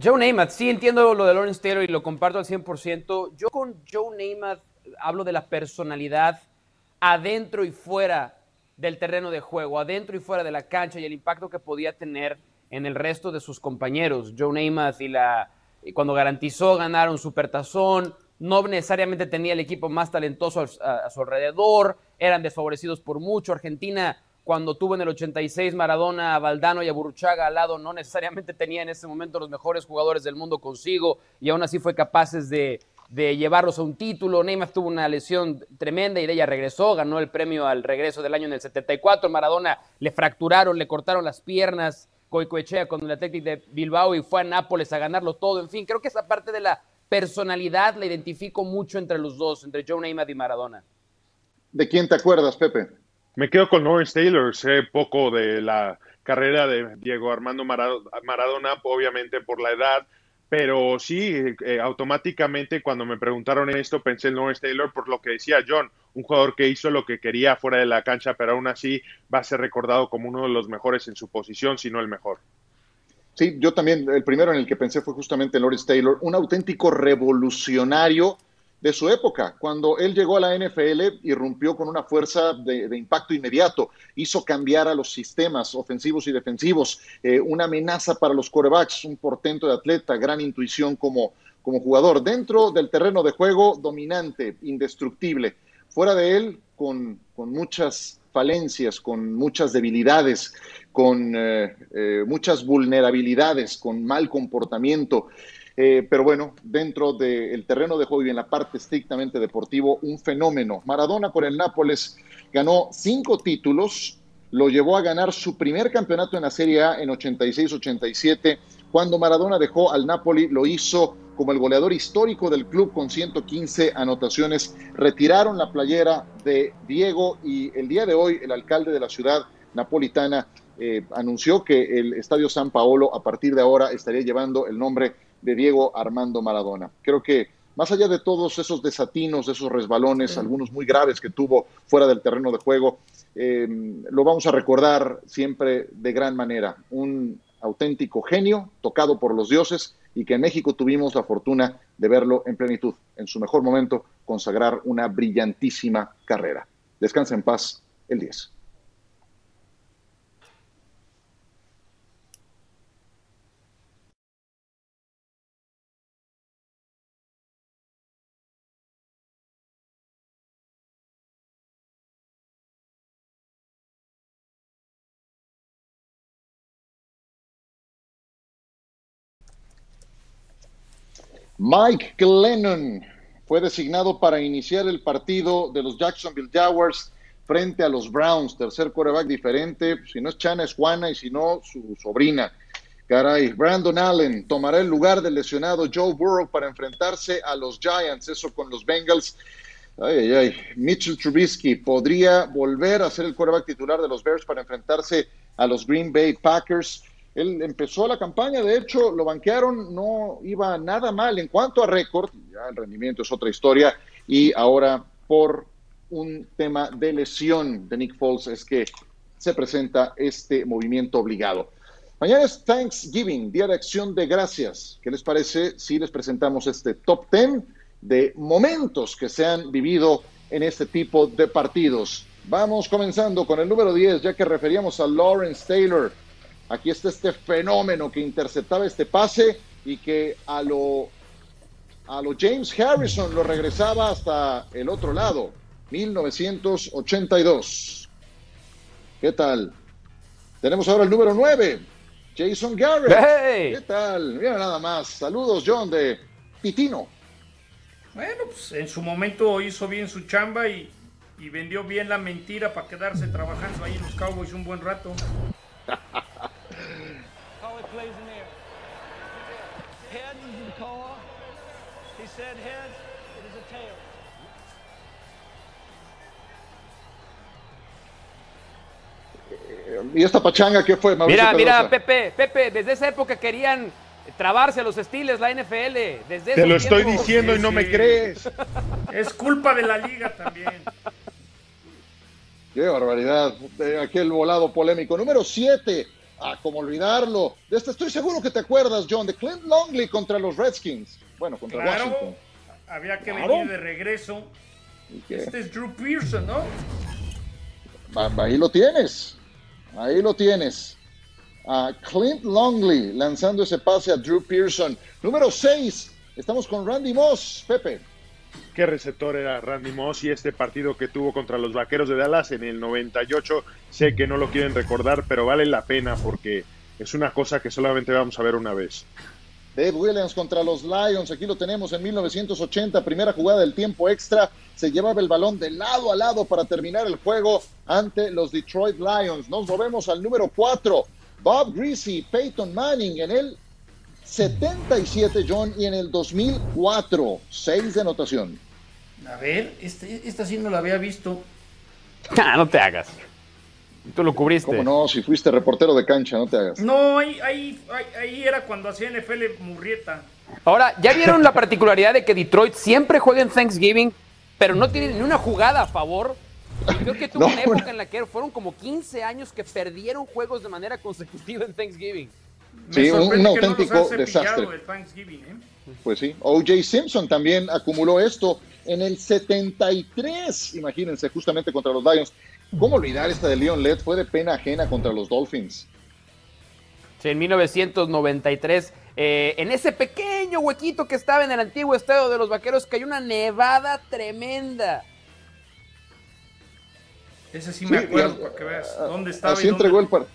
F: Joe Namath, sí entiendo lo de Lawrence Taylor y lo comparto al 100%. Yo con Joe Namath hablo de la personalidad adentro y fuera del terreno de juego, adentro y fuera de la cancha y el impacto que podía tener en el resto de sus compañeros. Joe Namath y la cuando garantizó ganar un supertazón, no necesariamente tenía el equipo más talentoso a, su alrededor, eran desfavorecidos por mucho. Argentina, cuando tuvo en el 86 Maradona, Valdano y a al lado, no necesariamente tenía en ese momento los mejores jugadores del mundo consigo y aún así fue capaces de, llevarlos a un título. Neymar tuvo una lesión tremenda y de ella regresó, ganó el premio al regreso del año en el 74. Maradona le fracturaron, le cortaron las piernas. Coicoechea con el Athletic de Bilbao y fue a Nápoles a ganarlo todo. En fin, creo que esa parte de la personalidad la identifico mucho entre los dos, entre Joe Namath y Maradona.
C: ¿De quién te acuerdas, Pepe?
E: Me quedo con Lawrence Taylor, sé poco de la carrera de Diego Armando Maradona, obviamente por la edad, pero sí, eh, automáticamente cuando me preguntaron esto pensé en Lawrence Taylor por lo que decía John, un jugador que hizo lo que quería fuera de la cancha, pero aún así va a ser recordado como uno de los mejores en su posición, si no el mejor.
C: Sí, yo también, el primero en el que pensé fue justamente Lawrence Taylor, un auténtico revolucionario de su época. Cuando él llegó a la NFL, irrumpió con una fuerza de, impacto inmediato, hizo cambiar a los sistemas ofensivos y defensivos, eh, una amenaza para los corebacks, un portento de atleta, gran intuición como, como jugador. Dentro del terreno de juego, dominante, indestructible. Fuera de él, con, con muchas falencias, con muchas debilidades, con eh, eh, muchas vulnerabilidades, con mal comportamiento. Eh, pero bueno, dentro del terreno de juego y en la parte estrictamente deportivo, un fenómeno. Maradona con el Nápoles ganó cinco títulos, lo llevó a ganar su primer campeonato en la Serie A en 86-87. Cuando Maradona dejó al Napoli, lo hizo como el goleador histórico del club con 115 anotaciones. Retiraron la playera de Diego y el día de hoy el alcalde de la ciudad napolitana eh, anunció que el Estadio San Paolo a partir de ahora estaría llevando el nombre de Diego Armando Maradona. Creo que más allá de todos esos desatinos, esos resbalones, algunos muy graves que tuvo fuera del terreno de juego, eh, lo vamos a recordar siempre de gran manera. Un auténtico genio, tocado por los dioses, y que en México tuvimos la fortuna de verlo en plenitud, en su mejor momento, consagrar una brillantísima carrera. Descansa en paz el 10. Mike Glennon fue designado para iniciar el partido de los Jacksonville Jaguars frente a los Browns. Tercer quarterback diferente. Si no es Chana, es Juana y si no, su sobrina. Caray, Brandon Allen tomará el lugar del lesionado Joe Burrow para enfrentarse a los Giants. Eso con los Bengals. Ay, ay, ay. Mitchell Trubisky podría volver a ser el quarterback titular de los Bears para enfrentarse a los Green Bay Packers. Él empezó la campaña, de hecho, lo banquearon, no iba nada mal en cuanto a récord, ya el rendimiento es otra historia, y ahora por un tema de lesión de Nick Foles es que se presenta este movimiento obligado. Mañana es Thanksgiving, Día de Acción de Gracias. ¿Qué les parece si les presentamos este top 10 de momentos que se han vivido en este tipo de partidos? Vamos comenzando con el número 10, ya que referíamos a Lawrence Taylor. Aquí está este fenómeno que interceptaba este pase y que a lo, a lo James Harrison lo regresaba hasta el otro lado, 1982. ¿Qué tal? Tenemos ahora el número 9, Jason Garrett. ¿Qué tal? Mira nada más. Saludos, John, de Pitino.
D: Bueno, pues en su momento hizo bien su chamba y, y vendió bien la mentira para quedarse trabajando ahí en los Cowboys un buen rato.
C: ¿Y esta pachanga qué fue,
F: Mauricio Mira, mira, Pepe, Pepe, desde esa época querían trabarse a los estiles la NFL. Desde
E: Te lo estoy diciendo y no me crees.
D: Es culpa de la liga también.
C: Qué barbaridad. Aquel volado polémico. Número 7. Ah, como olvidarlo. De este estoy seguro que te acuerdas, John, de Clint Longley contra los Redskins. Bueno, contra claro, Washington.
D: Había que venir de regreso. Este es Drew Pearson, ¿no?
C: Ahí lo tienes. Ahí lo tienes. A Clint Longley lanzando ese pase a Drew Pearson. Número 6. Estamos con Randy Moss. Pepe.
E: Qué receptor era Randy Moss y este partido que tuvo contra los Vaqueros de Dallas en el 98. Sé que no lo quieren recordar, pero vale la pena porque es una cosa que solamente vamos a ver una vez.
C: Dave Williams contra los Lions, aquí lo tenemos en 1980, primera jugada del tiempo extra, se llevaba el balón de lado a lado para terminar el juego ante los Detroit Lions. Nos movemos al número 4, Bob Greasy, Peyton Manning en el 77, John, y en el 2004, 6 de anotación.
D: A ver, este, esta sí no la había visto.
F: Ah, no te hagas. Tú lo cubriste.
C: ¿Cómo no? Si fuiste reportero de cancha, no te hagas.
D: No, ahí, ahí, ahí era cuando hacía NFL Murrieta.
F: Ahora, ¿ya vieron la particularidad de que Detroit siempre juega en Thanksgiving, pero no tiene ni una jugada a favor? creo que tuvo una época en la que fueron como 15 años que perdieron juegos de manera consecutiva en Thanksgiving.
C: Sí, un, auténtico desastre. ¿eh? Pues sí, O.J. Simpson también acumuló esto en el 73, imagínense, justamente contra los Lions. ¿Cómo olvidar esta de Leon Led? Fue de pena ajena contra los Dolphins.
F: Sí, en 1993, eh, en ese pequeño huequito que estaba en el antiguo estadio de los Vaqueros, cayó una nevada tremenda.
D: Ese sí me acuerdo, para que veas dónde estaba.
C: Así entregó el par.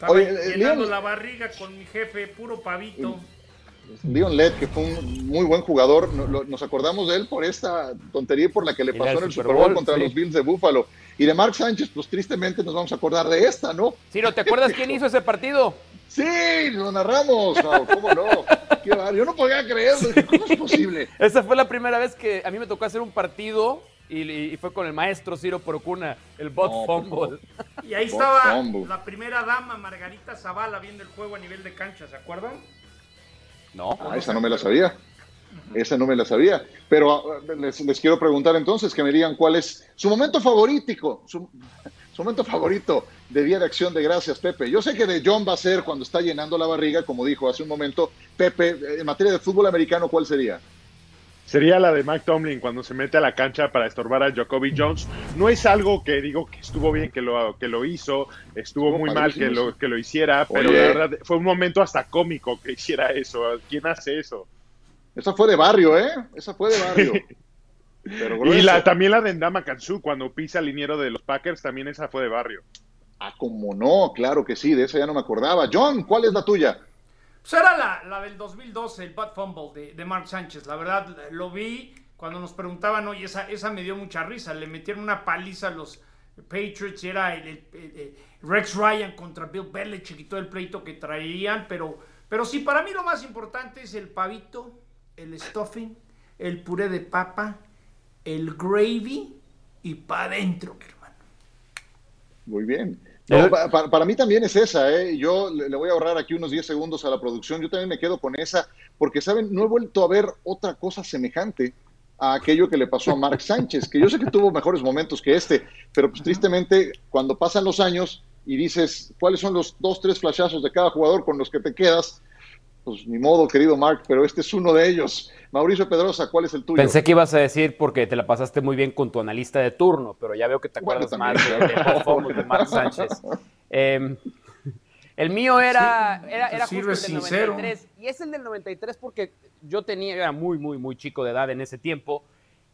D: Estaba llenando la barriga con mi jefe, puro pavito.
C: Leon Led, que fue un muy buen jugador, nos acordamos de él por esta tontería por la que le pasó en el Super Bowl, contra los Bills de Buffalo. Y de Mark Sánchez, pues tristemente nos vamos a acordar de esta, ¿no?
F: Sí, ¿no te acuerdas quién hizo ese partido?
C: Sí, lo narramos, ¿cómo no? Yo no podía creerlo, ¿cómo es posible?
F: Esa fue la primera vez que a mí me tocó hacer un partido y, fue con el maestro Ciro Procuna, el bot fumble.
D: Y ahí estaba la primera dama, Margarita Zavala, viendo el juego a nivel de cancha, ¿se acuerdan?
C: No. Ah, esa no me la sabía. Esa no me la sabía. Pero ah, les, quiero preguntar entonces que me digan cuál es su momento favorito, su, momento favorito de Día de Acción de Gracias, Pepe. Yo sé que de John va a ser cuando está llenando la barriga, como dijo hace un momento. Pepe, en materia de fútbol americano, ¿cuál sería?
E: Sería la de Mike Tomlin cuando se mete a la cancha para estorbar a Jacoby Jones. No es algo que digo que estuvo bien que lo, que lo hizo, estuvo muy mal que lo, que lo hiciera, pero la verdad fue un momento hasta cómico que hiciera eso. ¿Quién hace eso?
C: Esa fue de barrio, ¿eh? Esa fue de barrio.
E: y la, también la de Ndama Kansu, cuando pisa el liniero de los Packers, también esa fue de barrio.
C: Ah, como no, claro que sí, de esa ya no me acordaba. John, ¿cuál es la tuya?
D: Pues era la, la del 2012, el Bad Fumble de, de, Mark Sánchez. La verdad, lo vi cuando nos preguntaban, oye, esa, esa me dio mucha risa. Le metieron una paliza a los Patriots y era el, Rex Ryan contra Bill Belichick y todo el pleito que traían. Pero, pero sí, para mí lo más importante es el pavito, el stuffing, el puré de papa, el gravy y para adentro, hermano.
C: Muy bien. No, para, mí también es esa, ¿eh? Yo le, voy a ahorrar aquí unos 10 segundos a la producción. Yo también me quedo con esa, porque, ¿saben? No he vuelto a ver otra cosa semejante a aquello que le pasó a Mark Sánchez, que yo sé que tuvo mejores momentos que este, pero pues tristemente cuando pasan los años y dices cuáles son los dos, tres flashazos de cada jugador con los que te quedas, pues ni modo, querido Mark, pero este es uno de ellos. Mauricio Pedrosa, ¿cuál es el tuyo?
F: Pensé que ibas a decir porque te la pasaste muy bien con tu analista de turno, pero ya veo que te acuerdas más de, de, Mark Sánchez. Em, el mío era, era, era justo el del 93, y es el del 93 porque yo tenía, era muy, muy, muy chico de edad en ese tiempo,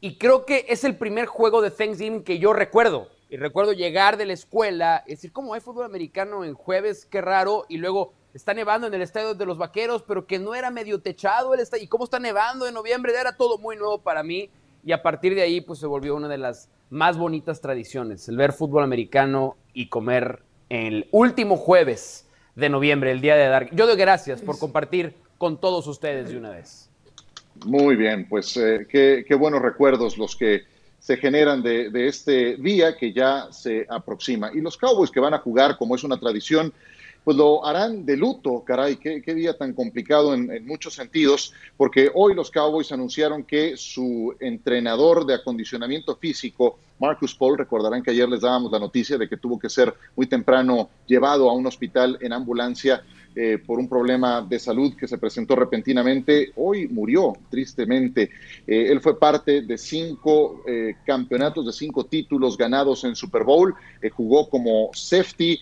F: y creo que es el primer juego de Thanksgiving que yo recuerdo. Y recuerdo llegar de la escuela, y decir, ¿cómo hay fútbol americano en jueves? Qué raro. Y luego está nevando en el estadio de los vaqueros, pero que no era medio techado el estadio. ¿Y cómo está nevando en noviembre? Era todo muy nuevo para mí. Y a partir de ahí, pues se volvió una de las más bonitas tradiciones, el ver fútbol americano y comer el último jueves de noviembre, el día de dar. Yo doy gracias por compartir con todos ustedes de una vez.
C: Muy bien, pues eh, qué, qué, buenos recuerdos los que se generan de, de, este día que ya se aproxima. Y los Cowboys que van a jugar, como es una tradición, pues lo harán de luto, caray, qué, día tan complicado en, en, muchos sentidos, porque hoy los Cowboys anunciaron que su entrenador de acondicionamiento físico, Marcus Paul, recordarán que ayer les dábamos la noticia de que tuvo que ser muy temprano llevado a un hospital en ambulancia eh, por un problema de salud que se presentó repentinamente. Hoy murió, tristemente. Eh, él fue parte de cinco eh, campeonatos, de cinco títulos ganados en Super Bowl. Jugó como safety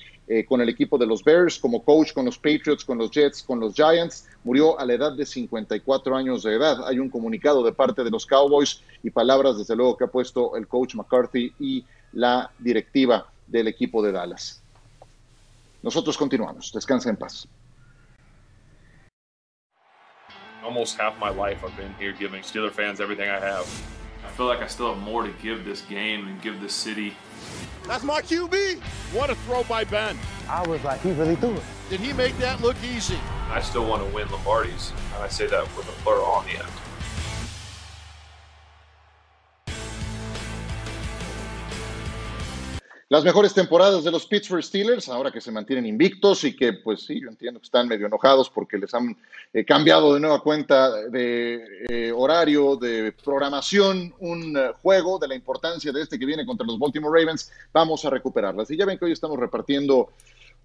C: con el equipo de los Bears, como coach con los Patriots, con los Jets, con los Giants. Murió a la edad de 54 años de edad. Hay un comunicado de parte de los Cowboys y palabras, desde luego, que ha puesto el coach McCarthy y la directiva del equipo de Dallas. Nosotros continuamos. Descansa en paz.
J: almost half my life I've been here giving Steeler fans everything I have. I feel like I still have more to give this game and give this city.
I: That's my QB. What a throw by Ben.
K: I was like, he really threw it.
I: Did he make that look easy?
J: I still want to win Lombardis, and I say that with a plural on the end.
C: Las mejores temporadas de los Pittsburgh Steelers, ahora que se mantienen invictos y que, pues sí, yo entiendo que están medio enojados porque les han eh, cambiado de nueva cuenta de eh, horario, de programación, un uh, juego de la importancia de este que viene contra los Baltimore Ravens. Vamos a recuperarlas. Y ya ven que hoy están repartiendo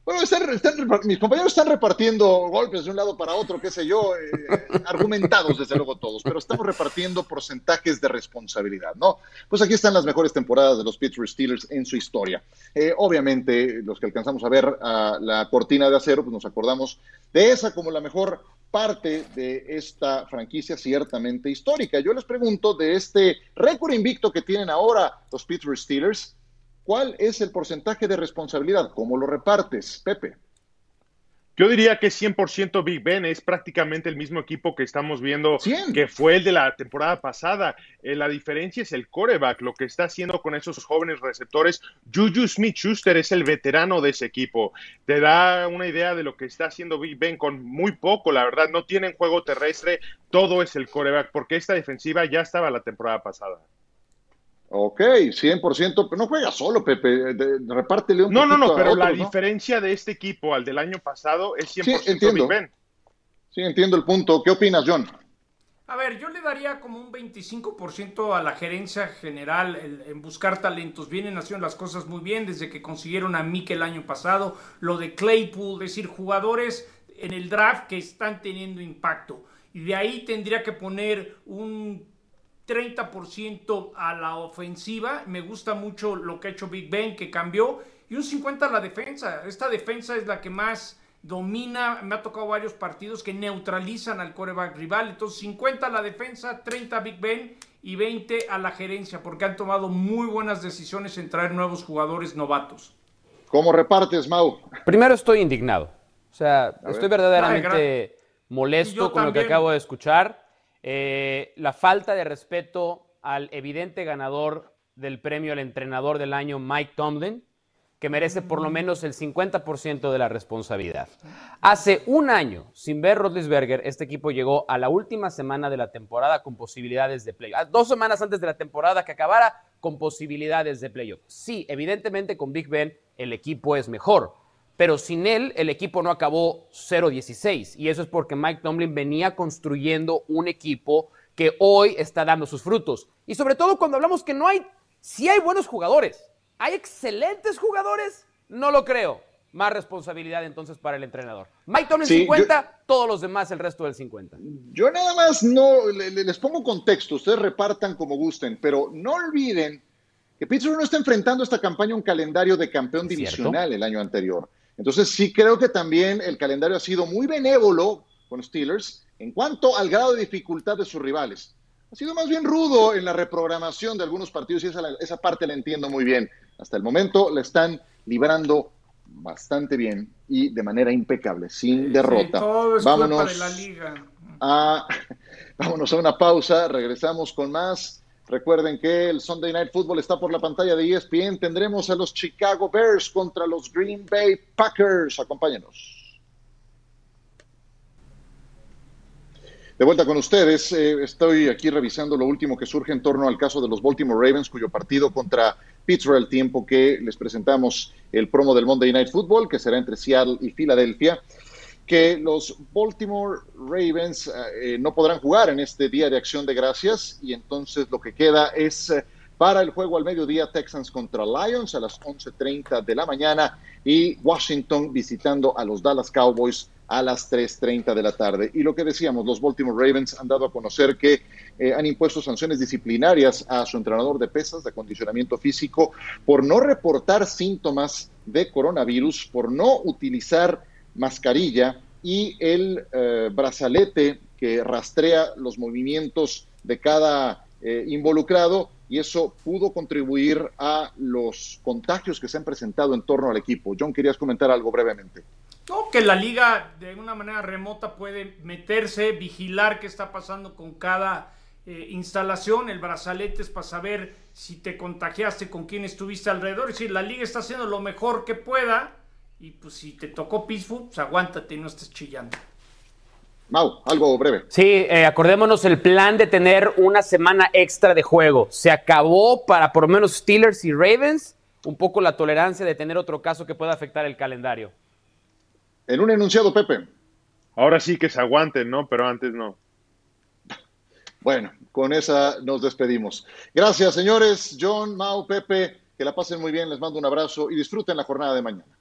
C: bueno, están, están, mis compañeros están repartiendo golpes de un lado para otro, qué sé yo, eh, argumentados desde luego todos, pero estamos repartiendo porcentajes de responsabilidad, ¿no? Pues aquí están las mejores temporadas de los Pittsburgh Steelers en su historia. Eh, obviamente, los que alcanzamos a ver a la cortina de acero, pues nos acordamos de esa como la mejor parte de esta franquicia ciertamente histórica. Yo les pregunto de este récord invicto que tienen ahora los Pittsburgh Steelers, ¿Cuál es el porcentaje de responsabilidad? ¿Cómo lo repartes, Pepe?
E: Yo diría que 100% Big Ben es prácticamente el mismo equipo que estamos viendo
C: 100.
E: que fue el de la temporada pasada. Eh, la diferencia es el coreback, lo que está haciendo con esos jóvenes receptores. Juju Smith-Schuster es el veterano de ese equipo. Te da una idea de lo que está haciendo Big Ben con muy poco, la verdad. No tienen juego terrestre, todo es el coreback, porque esta defensiva ya estaba la temporada pasada.
C: Ok, 100%, pero no juega solo, Pepe, de, de, repártele un
E: No, no, no, pero la
C: ¿no?
E: diferencia de este equipo al del año pasado es 100%
C: Sí, entiendo.
E: Big Ben.
C: Sí, entiendo el punto. ¿Qué opinas, John?
D: A ver, yo le daría como un 25% a la gerencia general el- en buscar talentos. Vienen haciendo las cosas muy bien desde que consiguieron a Mick el año pasado. Lo de Claypool, es decir, jugadores en el draft que están teniendo impacto. Y de ahí tendría que poner un 30% a la ofensiva. Me gusta mucho lo que ha hecho Big Ben, que cambió. Y un 50% a la defensa. Esta defensa es la que más domina. Me ha tocado varios partidos que neutralizan al coreback rival. Entonces 50 a la defensa, 30 a Big Ben y 20 a la gerencia, porque han tomado muy buenas decisiones en traer nuevos jugadores novatos.
C: ¿Cómo repartes, Mau?
F: Primero estoy indignado. O sea, estoy verdaderamente
D: Ay,
F: molesto con lo que acabo de escuchar. Eh, la falta de respeto al evidente ganador del premio al entrenador del año, Mike Tomlin, que merece por lo menos el 50% de la responsabilidad. Hace un año, sin ver Rodlisberger, este equipo llegó a la última semana de la temporada con posibilidades de playoff. Dos semanas antes de la temporada que acabara con posibilidades de playoff. Sí, evidentemente con Big Ben el equipo es mejor, pero sin él el equipo no acabó 0-16 y eso es porque Mike Tomlin venía construyendo un equipo que hoy está dando sus frutos. Y sobre todo cuando hablamos que no hay, sí hay buenos jugadores, hay excelentes jugadores, no lo creo. más responsabilidad entonces para el entrenador. Mike Tomlin 50, todos los demás el resto del 50.
C: Yo nada más no les pongo contexto, ustedes repartan como gusten, pero no olviden que Pittsburgh no está enfrentando esta campaña un calendario de campeón divisional el año anterior. Entonces sí creo que también el calendario ha sido muy benévolo con Steelers en cuanto al grado de dificultad de sus rivales. Ha sido más bien rudo en la reprogramación de algunos partidos y esa, esa parte la entiendo muy bien. Hasta el momento la están librando bastante bien y de manera impecable, sin derrota. vámonos,
D: la liga.
C: A, vámonos a una pausa, regresamos con más. Recuerden que el Sunday Night Football está por la pantalla de ESPN. Tendremos a los Chicago Bears contra los Green Bay Packers. Acompáñenos. De vuelta con ustedes, eh, estoy aquí revisando lo último que surge en torno al caso de los Baltimore Ravens, cuyo partido contra Pittsburgh, el tiempo que les presentamos el promo del Monday Night Football, que será entre Seattle y Filadelfia, que los Baltimore Ravens eh, no podrán jugar en este día de acción de gracias y entonces lo que queda es eh, para el juego al mediodía Texans contra Lions a las 11.30 de la mañana y Washington visitando a los Dallas Cowboys a las 3.30 de la tarde. Y lo que decíamos, los Baltimore Ravens han dado a conocer que eh, han impuesto sanciones disciplinarias a su entrenador de pesas, de acondicionamiento físico, por no reportar síntomas de coronavirus, por no utilizar mascarilla y el eh, brazalete que rastrea los movimientos de cada eh, involucrado y eso pudo contribuir a los contagios que se han presentado en torno al equipo. John, querías comentar algo brevemente.
D: No, que la liga de una manera remota puede meterse, vigilar qué está pasando con cada eh, instalación, el brazalete es para saber si te contagiaste, con quién estuviste alrededor. Es decir, la liga está haciendo lo mejor que pueda y pues si te tocó Peaceful, pues aguántate y no estés chillando.
C: Mau, algo breve.
F: Sí, eh, acordémonos el plan de tener una semana extra de juego. Se acabó para por lo menos Steelers y Ravens un poco la tolerancia de tener otro caso que pueda afectar el calendario.
C: En un enunciado, Pepe.
E: Ahora sí que se aguanten, ¿no? Pero antes no.
C: Bueno, con esa nos despedimos. Gracias, señores. John, Mau, Pepe, que la pasen muy bien. Les mando un abrazo y disfruten la jornada de mañana.